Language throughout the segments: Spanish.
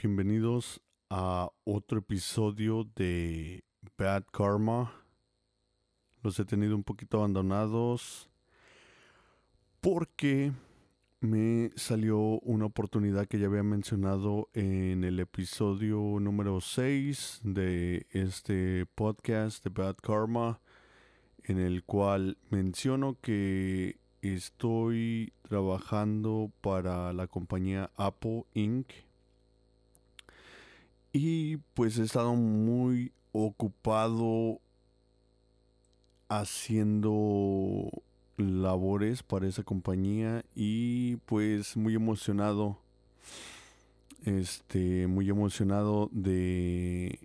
bienvenidos a otro episodio de Bad Karma. Los he tenido un poquito abandonados porque me salió una oportunidad que ya había mencionado en el episodio número 6 de este podcast de Bad Karma, en el cual menciono que estoy trabajando para la compañía Apple Inc. Y pues he estado muy ocupado haciendo labores para esa compañía y pues muy emocionado. Este muy emocionado de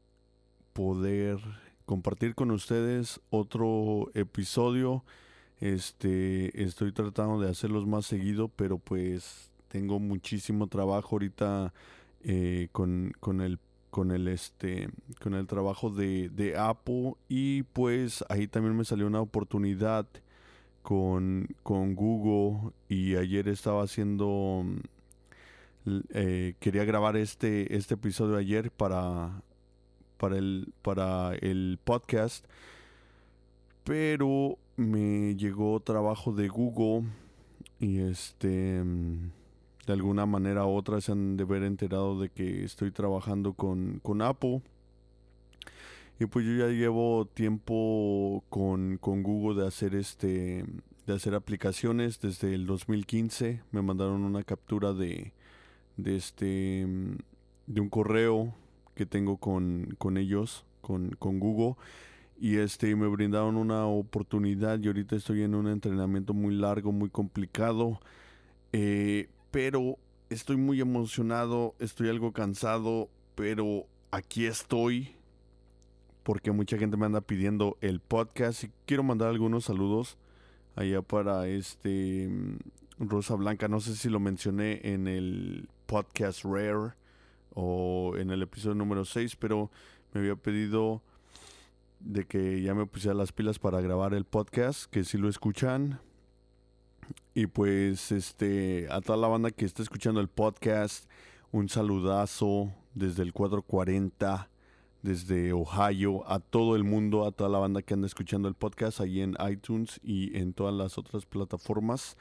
poder compartir con ustedes otro episodio. Este estoy tratando de hacerlos más seguido pero pues tengo muchísimo trabajo ahorita eh, con, con el con el este con el trabajo de, de Apple y pues ahí también me salió una oportunidad con, con Google y ayer estaba haciendo eh, quería grabar este este episodio ayer para para el para el podcast pero me llegó trabajo de Google y este de alguna manera u otra se han de ver enterado de que estoy trabajando con, con Apple. Y pues yo ya llevo tiempo con, con, Google de hacer este de hacer aplicaciones desde el 2015. Me mandaron una captura de, de este de un correo que tengo con, con ellos, con, con Google. Y este me brindaron una oportunidad y ahorita estoy en un entrenamiento muy largo, muy complicado. Eh, pero estoy muy emocionado, estoy algo cansado, pero aquí estoy porque mucha gente me anda pidiendo el podcast. Y quiero mandar algunos saludos allá para este mm, Rosa Blanca, no sé si lo mencioné en el podcast Rare o en el episodio número 6, pero me había pedido de que ya me pusiera las pilas para grabar el podcast, que si lo escuchan, y pues este a toda la banda que está escuchando el podcast, un saludazo desde el 440 desde Ohio, a todo el mundo, a toda la banda que anda escuchando el podcast ahí en iTunes y en todas las otras plataformas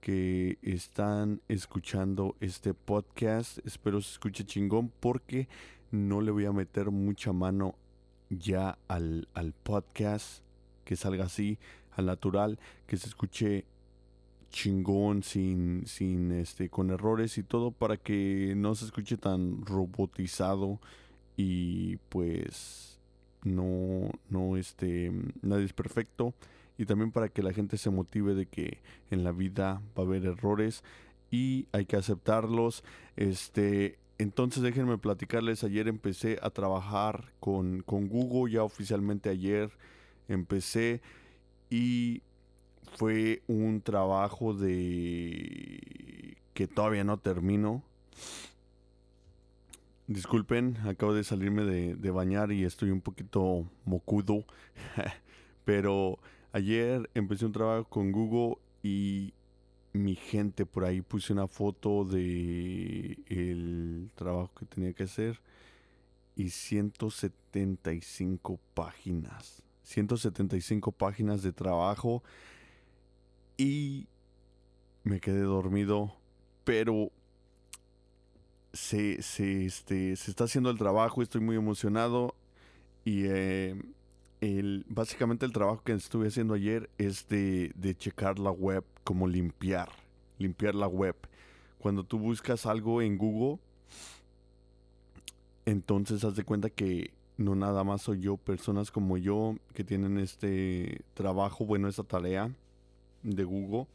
que están escuchando este podcast. Espero se escuche chingón porque no le voy a meter mucha mano ya al, al podcast, que salga así, al natural, que se escuche chingón, sin, sin este, con errores y todo para que no se escuche tan robotizado y pues no, no este, nadie es perfecto y también para que la gente se motive de que en la vida va a haber errores y hay que aceptarlos. Este, entonces déjenme platicarles, ayer empecé a trabajar con, con Google, ya oficialmente ayer empecé y fue un trabajo de que todavía no termino. Disculpen, acabo de salirme de, bañar y estoy un poquito mocudo. Pero ayer empecé un trabajo con Google y mi gente por ahí puse una foto de el trabajo que tenía que hacer y 175 páginas. 175 páginas de trabajo y me quedé dormido, pero se, se, este, se está haciendo el trabajo, estoy muy emocionado y eh, el, básicamente el trabajo que estuve haciendo ayer es de, de checar la web, como limpiar, limpiar la web. Cuando tú buscas algo en Google, entonces haz de cuenta que no nada más soy yo, personas como yo que tienen este trabajo, bueno, esta tarea, de Google,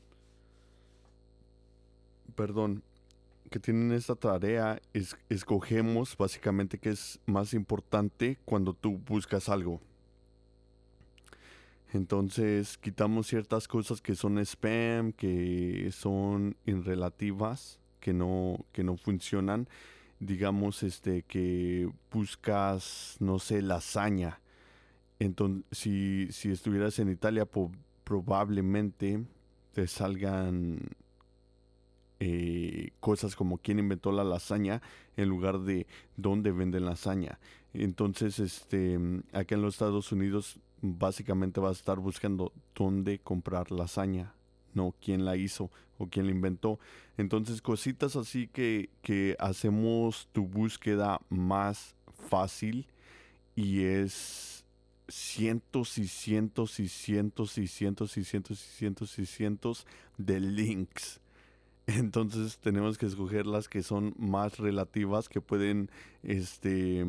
perdón, que tienen esta tarea, es, escogemos básicamente qué es más importante cuando tú buscas algo. Entonces quitamos ciertas cosas que son spam, que son irrelativas, que no, que no funcionan. Digamos este que buscas, no sé, lasaña. Entonces, si, si estuvieras en Italia, probablemente te salgan eh, cosas como quién inventó la lasaña en lugar de dónde venden lasaña. Entonces, este, acá en los Estados Unidos básicamente vas a estar buscando dónde comprar lasaña, no quién la hizo o quién la inventó. Entonces, cositas así que, que hacemos tu búsqueda más fácil y es cientos y cientos y cientos y cientos y cientos y cientos y cientos de links entonces tenemos que escoger las que son más relativas, que pueden este,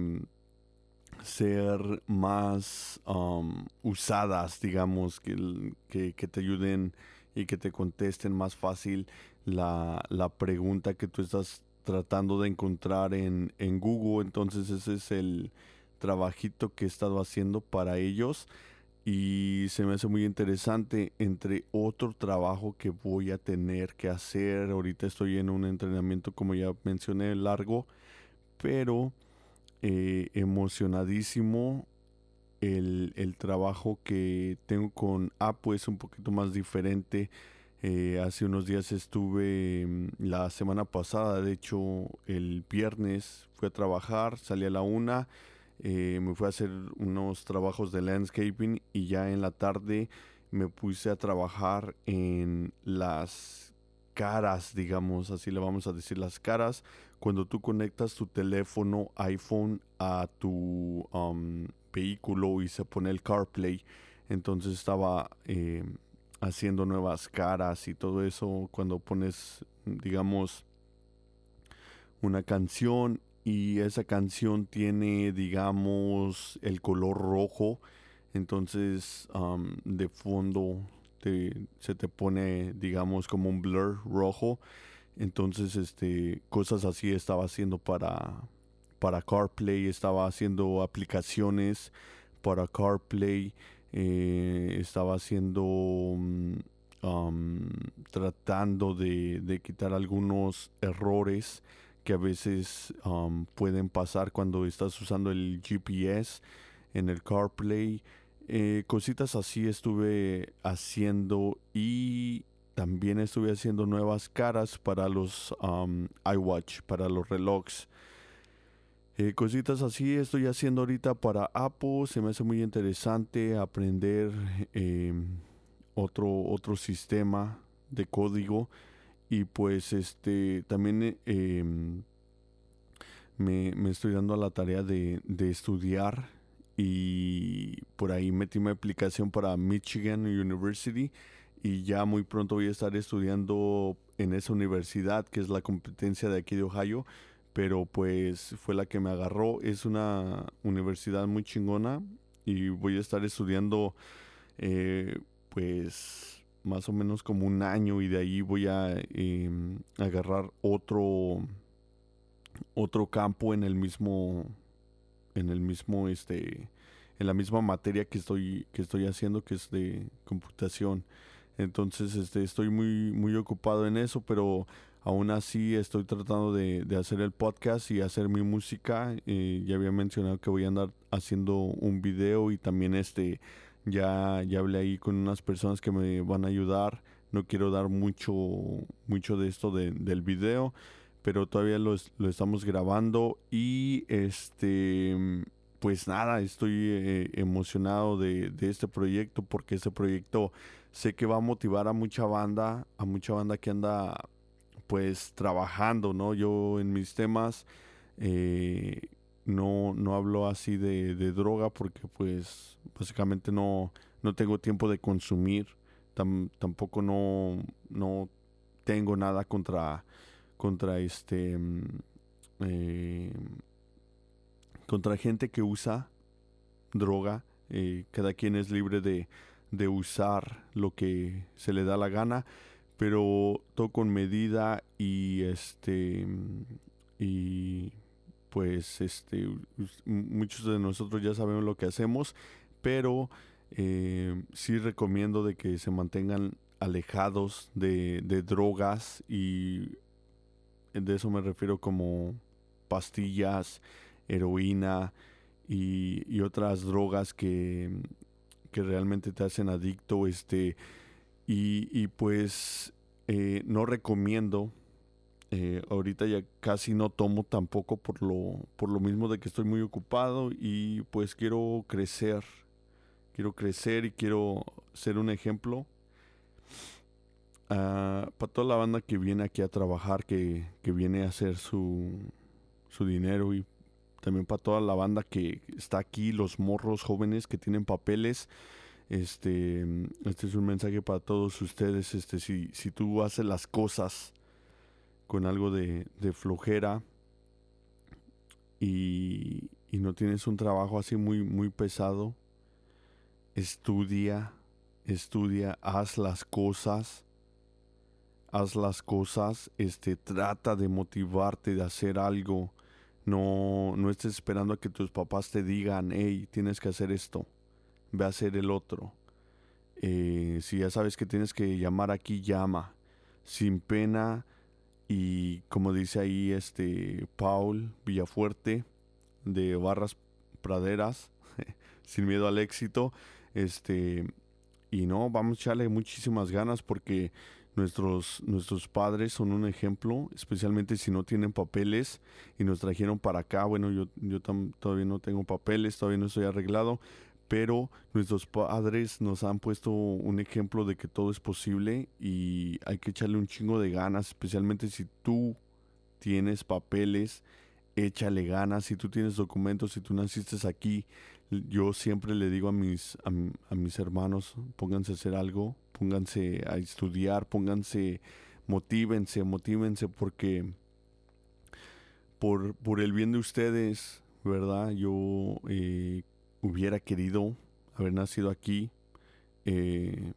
ser más um, usadas, digamos, que, que, te ayuden y que te contesten más fácil la, la, pregunta que tú estás tratando de encontrar en, en Google. Entonces ese es el trabajito que he estado haciendo para ellos y se me hace muy interesante entre otro trabajo que voy a tener que hacer. Ahorita estoy en un entrenamiento, como ya mencioné, largo, pero eh, emocionadísimo. El, trabajo que tengo con Apo es un poquito más diferente. Eh, hace unos días estuve, mm, la semana pasada, de hecho el viernes fui a trabajar, salí a la una eh, me fui a hacer unos trabajos de landscaping y ya en la tarde me puse a trabajar en las caras, digamos, así le vamos a decir, las caras, cuando tú conectas tu teléfono iPhone a tu um, vehículo y se pone el CarPlay, entonces estaba eh, haciendo nuevas caras y todo eso, cuando pones, digamos, una canción y esa canción tiene, digamos, el color rojo. Entonces, de fondo se te pone, digamos, como un blur rojo. Entonces, este, cosas así estaba haciendo para, para CarPlay. Estaba haciendo aplicaciones para CarPlay. Eh, estaba haciendo... Mm, tratando de, de quitar algunos errores que a veces um, pueden pasar cuando estás usando el GPS en el CarPlay. Eh, cositas así estuve haciendo y también estuve haciendo nuevas caras para los um, iWatch, para los relojes. Eh, cositas así estoy haciendo ahorita para Apple. Se me hace muy interesante aprender em, otro, otro sistema de código y pues este también eh, em, me, estoy dando a la tarea de, estudiar y por ahí metí mi aplicación para Michigan University y ya muy pronto voy a estar estudiando en esa universidad que es la competencia de aquí de Ohio pero pues fue la que me agarró. Es una universidad muy chingona y voy a estar estudiando eh, pues más o menos como un año y de ahí voy a em, agarrar otro otro campo en el mismo en el mismo este en la misma materia que estoy que estoy haciendo que es de computación. Entonces este estoy muy muy ocupado en eso pero aún así estoy tratando de, hacer el podcast y hacer mi música. Eh, ya había mencionado que voy a andar haciendo un video y también este ya, ya hablé ahí con unas personas que me van a ayudar. No quiero dar mucho, mucho de esto del video, pero todavía lo, lo, estamos grabando y este, pues nada, estoy eh, emocionado de, este proyecto porque este proyecto sé que va a motivar a mucha banda, a mucha banda que anda pues trabajando, ¿no? Yo en mis temas eh, no, no hablo así de, droga porque pues básicamente no, no tengo tiempo de consumir. tampoco no, no tengo nada contra, contra este mm, eh, contra gente que usa droga. Eh, cada quien es libre de, de usar lo que se le da la gana, pero todo con medida y este mm, y pues este, muchos de nosotros ya sabemos lo que hacemos, pero eh, sí recomiendo de que se mantengan alejados de, drogas y de eso me refiero como pastillas, heroína y, otras drogas que, que, realmente te hacen adicto. Este, y, y pues eh, no recomiendo Eh, ahorita ya casi no tomo tampoco por lo, por lo mismo de que estoy muy ocupado y pues quiero crecer. Quiero crecer y quiero ser un ejemplo ah, para toda la banda que viene aquí a trabajar, que, que viene a hacer su, su dinero y también para toda la banda que está aquí, los morros jóvenes que tienen papeles. Este, este es un mensaje para todos ustedes. Este, si, si tú haces las cosas con algo de, flojera y, no tienes un trabajo así muy, muy pesado, estudia, estudia, haz las cosas, haz las cosas, este, trata de motivarte de hacer algo. No, no estés esperando a que tus papás te digan, hey, tienes que hacer esto, ve a hacer el otro. Eh, si ya sabes que tienes que llamar aquí, llama. Sin pena, y como dice ahí este Paul Villafuerte de Barras Praderas, sin miedo al éxito, este y no, vamos a echarle muchísimas ganas porque nuestros, nuestros padres son un ejemplo, especialmente si no tienen papeles y nos trajeron para acá. Bueno, yo, yo todavía no tengo papeles, todavía no estoy arreglado, pero nuestros padres nos han puesto un ejemplo de que todo es posible y hay que echarle un chingo de ganas, especialmente si tú tienes papeles, échale ganas, si tú tienes documentos, si tú naciste aquí, yo siempre le digo a mis, a, mis hermanos, pónganse a hacer algo, pónganse a estudiar, pónganse, motívense, motívense porque por, por el bien de ustedes, ¿verdad? Yo eh, hubiera querido haber nacido aquí eh,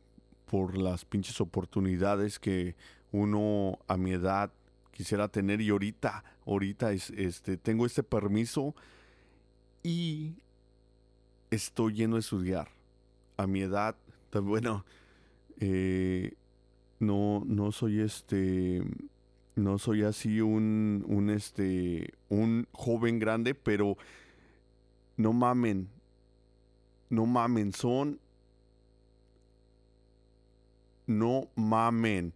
por las pinches oportunidades que uno a mi edad quisiera tener y ahorita, ahorita es, este, tengo este permiso y estoy lleno de estudiar. A mi edad, bueno, eh, no, no soy este, no soy así un, un, este, un joven grande, pero no mamen, no mamen, son... No mamen.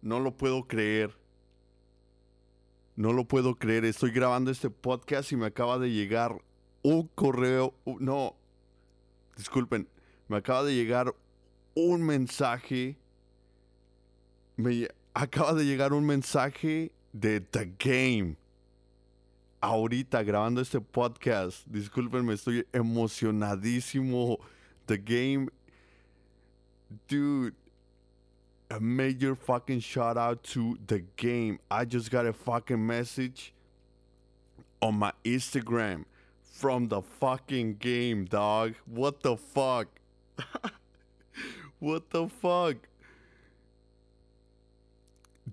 No lo puedo creer. No lo puedo creer. Estoy grabando este podcast y me acaba de llegar un correo. No. Disculpen. Me acaba de llegar un mensaje. Me acaba de llegar un mensaje de The Game ahorita grabando este podcast. Discúlpenme, estoy emocionadísimo. The game. Dude. A major fucking shout out to the game. I just got a fucking message on my Instagram from the fucking game, dog. What the fuck? what the fuck?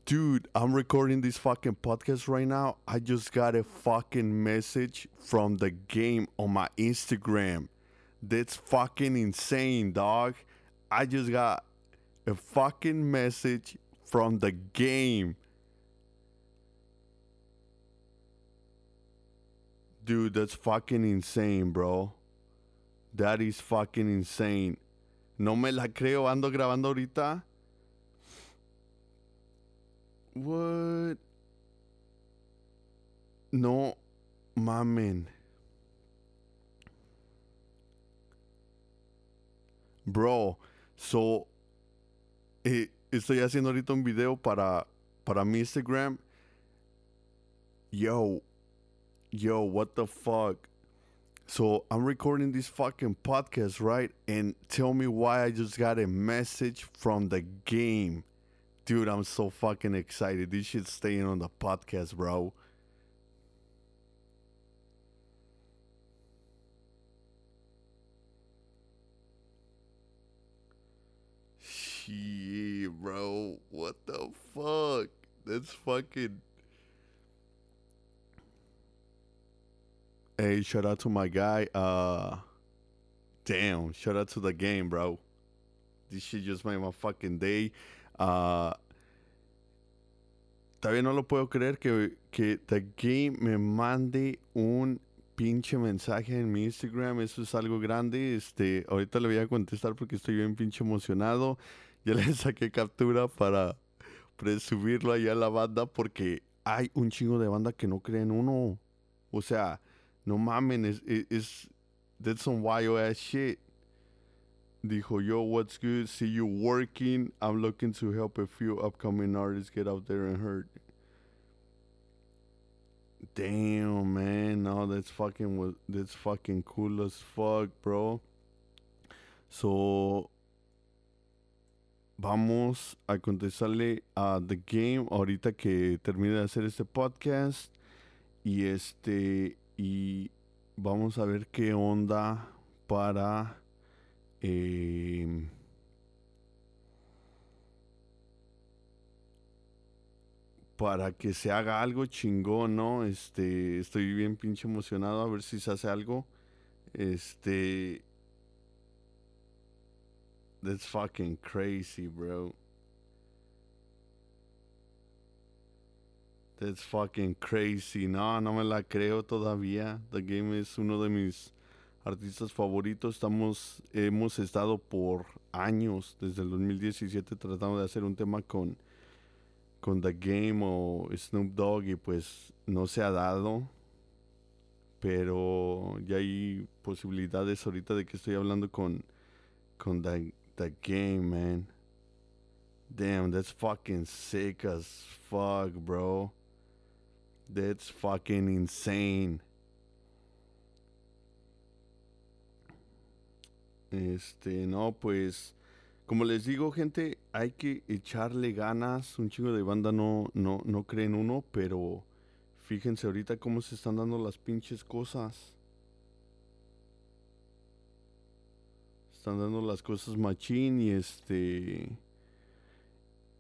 Dude, I'm recording this fucking podcast right now. I just got a fucking message from the game on my Instagram. That's fucking insane, dog. I just got a fucking message from the game. Dude, that's fucking insane, bro. That is fucking insane. No me la creo, ando grabando ahorita What? No mamen. Bro, so eh, estoy haciendo ahorita un video para para mi Instagram. Yo, yo, what the fuck? So I'm recording this fucking podcast, right? And tell me why I just got a message from the game. Dude, I'm so fucking excited. This shit's staying on the podcast, bro. Shit, bro. What the fuck? That's fucking. Hey, shout out to my guy. Uh, damn. Shout out to the game, bro. This shit just made my fucking day. Uh, todavía no lo puedo creer que, que The Game me mande un pinche mensaje en mi Instagram. Eso es algo grande. Este, ahorita le voy a contestar porque estoy bien pinche emocionado. Ya le saqué captura para, presubirlo allá a la banda porque hay un chingo de banda que no creen uno. O sea, no mamen, es, es, that's some wild ass shit. Dijo, yo, what's good? See you working. I'm looking to help a few upcoming artists get out there and hurt. Damn, man. No, that's fucking, that's fucking cool as fuck, bro. So, vamos a contestarle a The Game ahorita que termine de hacer este podcast. Y este, y vamos a ver qué onda para... Eh, para que se haga algo chingón, ¿no? Este, estoy bien pinche emocionado a ver si se hace algo. Este, That's fucking crazy, bro. That's fucking crazy. No, no me la creo todavía. The Game es uno de mis artistas favoritos. Estamos, hemos estado por años, desde el 2017, tratando de hacer un tema con, con The Game o Snoop Dogg y pues no se ha dado. Pero ya hay posibilidades ahorita de que estoy hablando con, con The, the game, man. Damn, that's fucking sick as fuck, bro. That's fucking insane. Este, no, pues, como les digo, gente, hay que echarle ganas. Un chingo de banda no, no, no creen uno, pero fíjense ahorita cómo se están dando las pinches cosas. están dando las cosas machín y este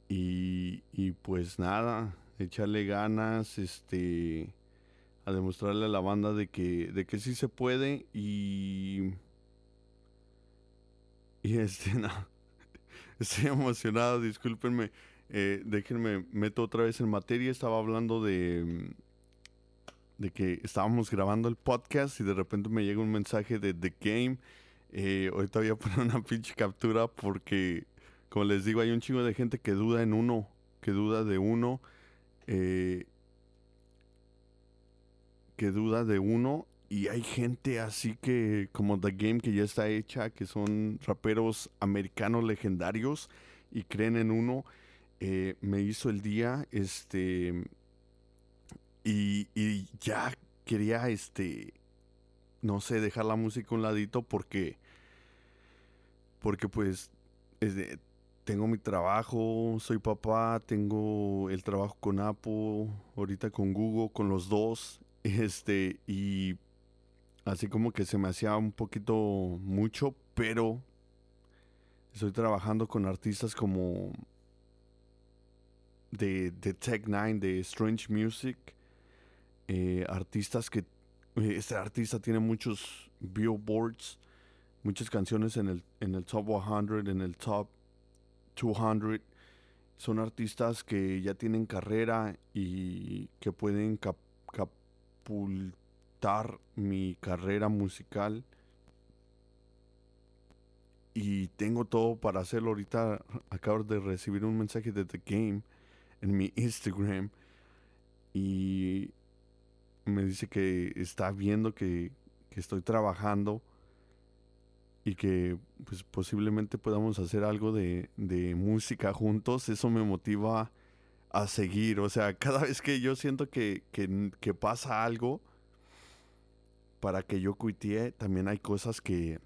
y, y pues nada echarle ganas este a demostrarle a la banda de que de que sí se puede y y este no estoy emocionado discúlpenme eh, déjenme meto otra vez en materia estaba hablando de de que estábamos grabando el podcast y de repente me llega un mensaje de The Game eh, ahorita voy a poner una pinche captura porque, como les digo, hay un chingo de gente que duda en uno, que duda de uno, eh, que duda de uno. Y hay gente así que, como The Game, que ya está hecha, que son raperos americanos legendarios y creen en uno. Eh, me hizo el día, este, y, ya quería, este, no sé, dejar la música a un ladito porque, porque pues tengo mi trabajo, soy papá, tengo el trabajo con Apple, ahorita con Google, con los dos, este, y así como que se me hacía un poquito mucho, pero estoy trabajando con artistas como de, de Tech Nine, de Strange Music, eh, artistas que este artista tiene muchos billboards, muchas canciones en el, en el top 100, en el top 200. Son artistas que ya tienen carrera y que pueden mi carrera musical. Y tengo todo para hacerlo. Ahorita acabo de recibir un mensaje de The Game en mi Instagram. Y me dice que está viendo que, estoy trabajando y que pues posiblemente podamos hacer algo de, música juntos, eso me motiva a seguir. O sea, cada vez que yo siento que, pasa algo para que yo cuitee, también hay cosas que,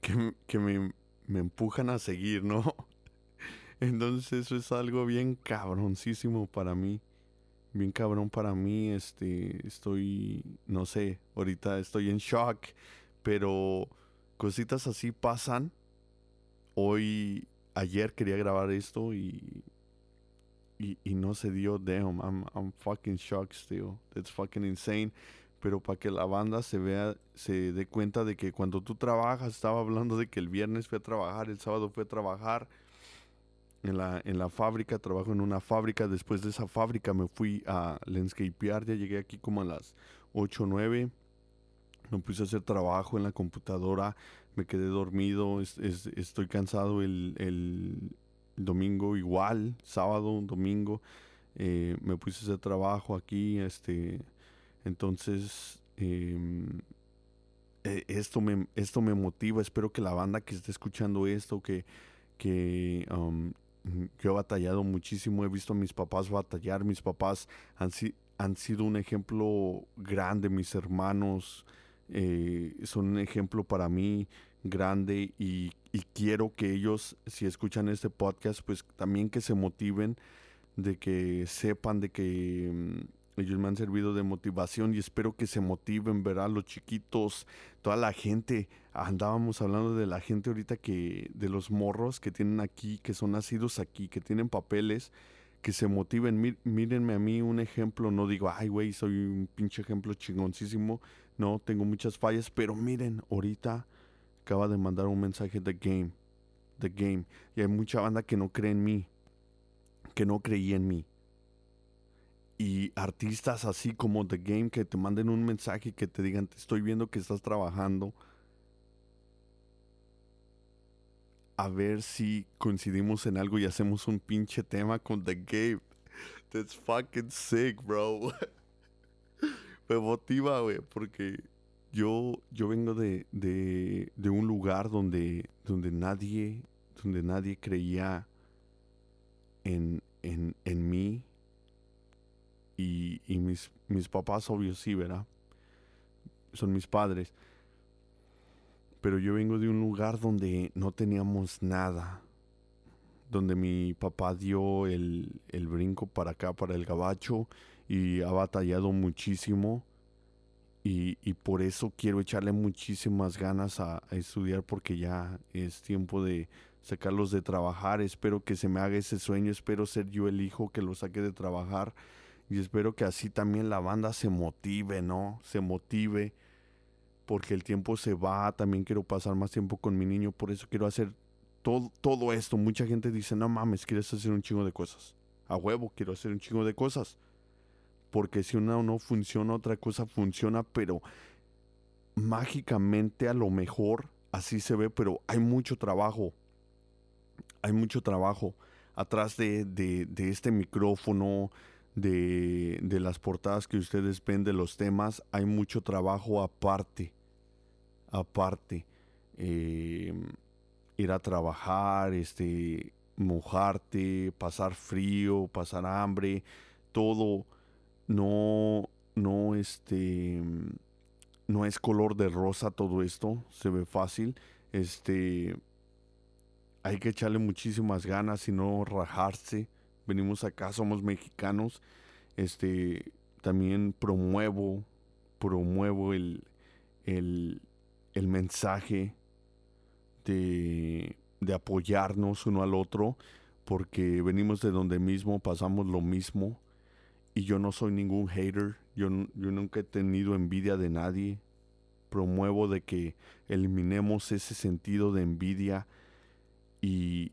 que, me, me, empujan a seguir, ¿no? Entonces eso es algo bien cabroncísimo para mí bien cabrón para mí. Este, estoy, no sé, ahorita estoy en shock, pero cositas así pasan. Hoy, ayer quería grabar esto y, y, no se dio. Damn, I'm, I'm fucking shocked still. That's fucking insane. Pero para que la banda se vea, se dé cuenta de que cuando tú trabajas, estaba hablando de que el viernes fue a trabajar, el sábado fue a trabajar en la, en la fábrica, trabajo en una fábrica. Después de esa fábrica me fui a landscapear, ya llegué aquí como a las 8 o 9. Me puse a hacer trabajo en la computadora, me quedé dormido, estoy cansado el, domingo igual, sábado, domingo, eh, me puse a hacer trabajo aquí, este, entonces em, e, esto, me, esto me motiva, espero que la banda que esté escuchando esto, que, que yo he batallado muchísimo, he visto a mis papás batallar, mis papás han, han sido un ejemplo grande, mis hermanos eh, son un ejemplo para mí grande y, y, quiero que ellos, si escuchan este podcast, pues también que se motiven, de que sepan de que mm, ellos me han servido de motivación y espero que se motiven, verá, los chiquitos, toda la gente, andábamos hablando de la gente ahorita que, de los morros que tienen aquí, que son nacidos aquí, que tienen papeles, que se motiven, mírenme a mí un ejemplo, no digo, ay güey, soy un pinche ejemplo chingoncísimo, no, tengo muchas fallas, pero miren, ahorita acaba de mandar un mensaje de Game, The Game, y hay mucha banda que no cree en mí, que no creía en mí. Y artistas así como The Game que te manden un mensaje que te digan, te estoy viendo que estás trabajando. A ver si coincidimos en algo y hacemos un pinche tema con The Game. That's fucking sick, bro. me motiva, güey, porque yo, yo vengo de, de, de, un lugar donde, donde nadie, donde nadie creía en, en, en mí. Y, y mis, mis papás, obvio, sí, ¿verdad? Son mis padres. Pero yo vengo de un lugar donde no teníamos nada. Donde mi papá dio el, el brinco para acá, para el gabacho y ha batallado muchísimo. Y, y, por eso quiero echarle muchísimas ganas a, estudiar porque ya es tiempo de sacarlos de trabajar. Espero que se me haga ese sueño. Espero ser yo el hijo que lo saque de trabajar. Y espero que así también la banda se motive, ¿no? Se motive. Porque el tiempo se va. También quiero pasar más tiempo con mi niño. Por eso quiero hacer todo, todo esto. Mucha gente dice, no mames, quieres hacer un chingo de cosas. A huevo, quiero hacer un chingo de cosas porque si una no funciona, otra cosa funciona, pero mágicamente a lo mejor así se ve, pero hay mucho trabajo, hay mucho trabajo atrás de, de, este micrófono, de, de, las portadas que ustedes ven de los temas, hay mucho trabajo aparte, aparte. Eh, ir a trabajar, este, mojarte, pasar frío, pasar hambre, todo no, no, este, no es color de rosa todo esto, se ve fácil, este, hay que echarle muchísimas ganas y no rajarse. Venimos acá, somos mexicanos, este, también promuevo, promuevo el, el, el mensaje de, de apoyarnos uno al otro, porque venimos de donde mismo, pasamos lo mismo y yo no soy ningún hater, yo, yo nunca he tenido envidia de nadie. Promuevo de que eliminemos ese sentido de envidia y,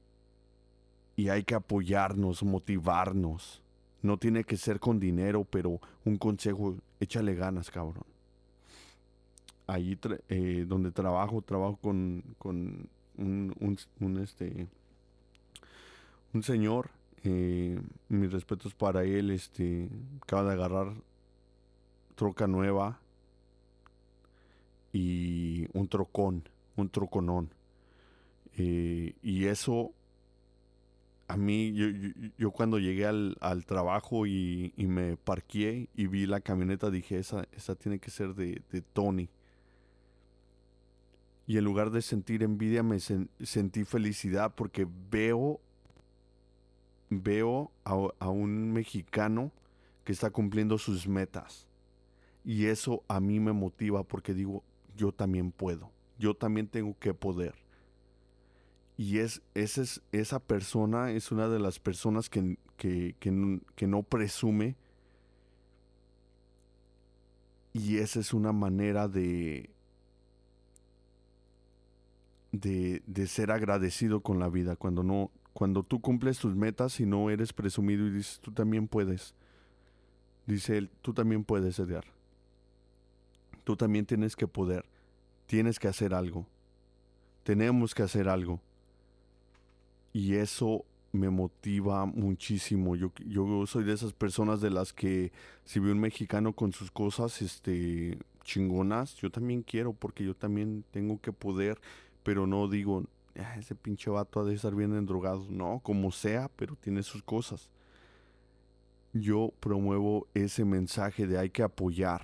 y hay que apoyarnos, motivarnos. No tiene que ser con dinero, pero un consejo, échale ganas, cabrón. Ahí eh, donde trabajo, trabajo con, con un, este, un señor eh, mis respetos para él. Este, acaba de agarrar troca nueva y un trocón, un troconón. Eh, y eso, a mí, yo, yo, cuando llegué al, al trabajo y, me parqué y vi la camioneta, dije, esa, esa tiene que ser de, de Tony. Y en lugar de sentir envidia, me sentí felicidad porque veo veo a, un mexicano que está cumpliendo sus metas. Y eso a mí me motiva porque digo, yo también puedo, yo también tengo que poder. Y es, es, esa persona es una de las personas que, que, que, no presume. Y esa es una manera de, de, de ser agradecido con la vida, cuando no, cuando tú cumples tus metas y no eres presumido y dices, tú también puedes. Dice él, tú también puedes, Edgar. Tú también tienes que poder. Tienes que hacer algo. Tenemos que hacer algo. Y eso me motiva muchísimo. Yo, yo soy de esas personas de las que si veo un mexicano con sus cosas este, chingonas, yo también quiero porque yo también tengo que poder, pero no digo, ah, ese pinche vato ha de estar bien endrogado. No, como sea, pero tiene sus cosas. Yo promuevo ese mensaje de hay que apoyar,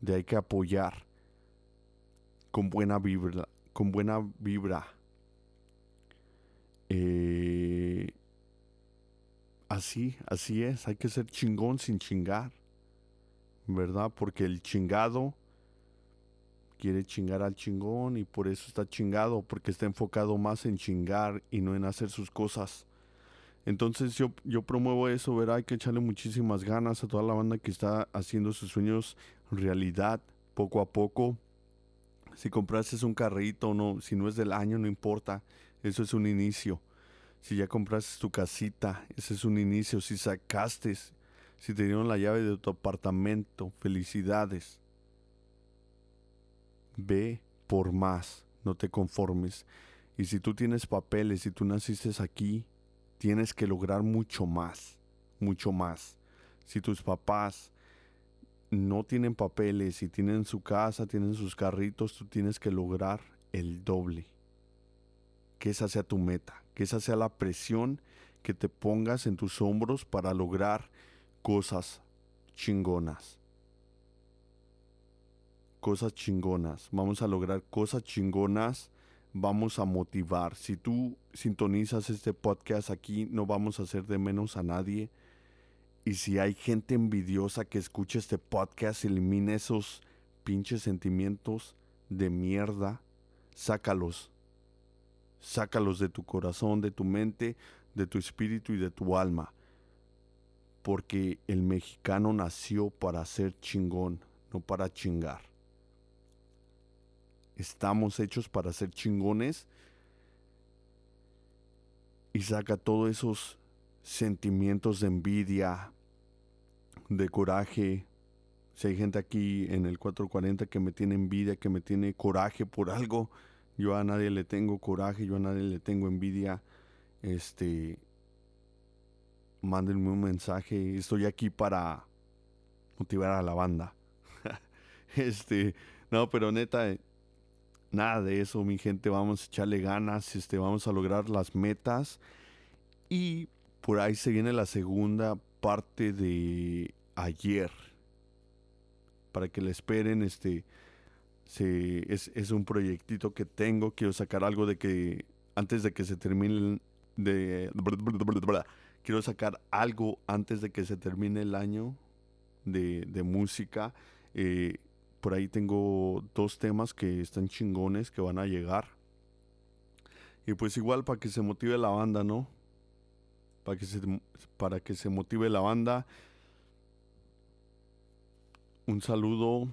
de hay que apoyar con buena vibra, con buena vibra eh, así, así es, hay que ser chingón sin chingar, ¿verdad? Porque el chingado quiere chingar al chingón y por eso está chingado, porque está enfocado más en chingar y no en hacer sus cosas. Entonces yo, yo promuevo eso, ¿verdad? Hay que echarle muchísimas ganas a toda la banda que está haciendo sus sueños realidad poco a poco. Si compraste un carrito o no, si no es del año, no importa. Eso es un inicio. Si ya compraste tu casita, ese es un inicio. Si sacaste, si te dieron la llave de tu apartamento, felicidades. Ve por más, no te conformes. Y si tú tienes papeles, y tú naciste aquí, tienes que lograr mucho más, mucho más. Si tus papás no tienen papeles y tienen su casa, tienen sus carritos, tú tienes que lograr el doble que esa sea tu meta, que esa sea la presión que te pongas en tus hombros para lograr cosas chingonas. Cosas chingonas. Vamos a lograr cosas chingonas. Vamos a motivar. Si tú sintonizas este podcast aquí, no vamos a hacer de menos a nadie. Y si hay gente envidiosa que escuche este podcast, elimine esos pinches sentimientos de mierda. Sácalos Sácalos de tu corazón, de tu mente, de tu espíritu y de tu alma. Porque el mexicano nació para ser chingón, no para chingar. Estamos hechos para ser chingones. Y saca todos esos sentimientos de envidia, de coraje. Si hay gente aquí en el 440 que me tiene envidia, que me tiene coraje por algo, yo a nadie le tengo coraje, yo a nadie le tengo envidia. Este, mándenme un mensaje. Estoy aquí para motivar a la banda. este, no, pero neta, nada de eso, mi gente. Vamos a echarle ganas, este, vamos a lograr las metas. Y por ahí se viene la segunda parte de ayer. Para que le esperen, este Sí, es, es, un proyectito que tengo. Quiero sacar algo de que antes de que se termine de quiero sacar algo antes de que se termine el año de, de música. Eh, por ahí tengo dos temas que están chingones que van a llegar. Y pues igual para que se motive la banda, ¿no? Para que se, para que se motive la banda. Un saludo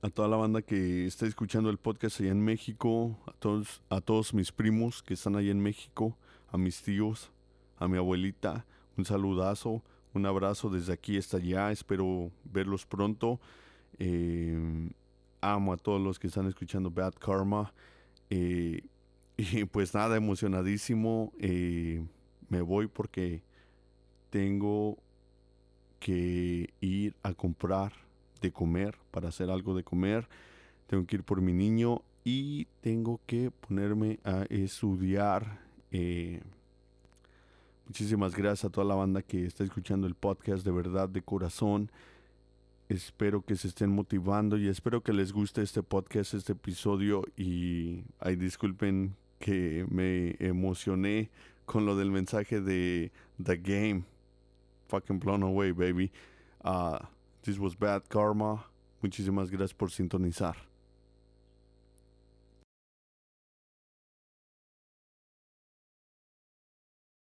a toda la banda que está escuchando el podcast allá en México, a todos, a todos mis primos que están allá en México, a mis tíos, a mi abuelita, un saludazo, un abrazo desde aquí hasta allá, espero verlos pronto. Eh, amo a todos los que están escuchando Bad Karma. Eh, y pues nada, emocionadísimo. Eh, me voy porque tengo que ir a comprar de comer, para hacer algo de comer. Tengo que ir por mi niño y tengo que ponerme a estudiar. Eh, muchísimas gracias a toda la banda que está escuchando el podcast, de verdad, de corazón. Espero que se estén motivando y espero que les guste este podcast, este episodio. Y ay, disculpen que me emocioné con lo del mensaje de The Game. Fucking blown away, baby. Uh, This was Bad Karma. Muchísimas gracias por sintonizar.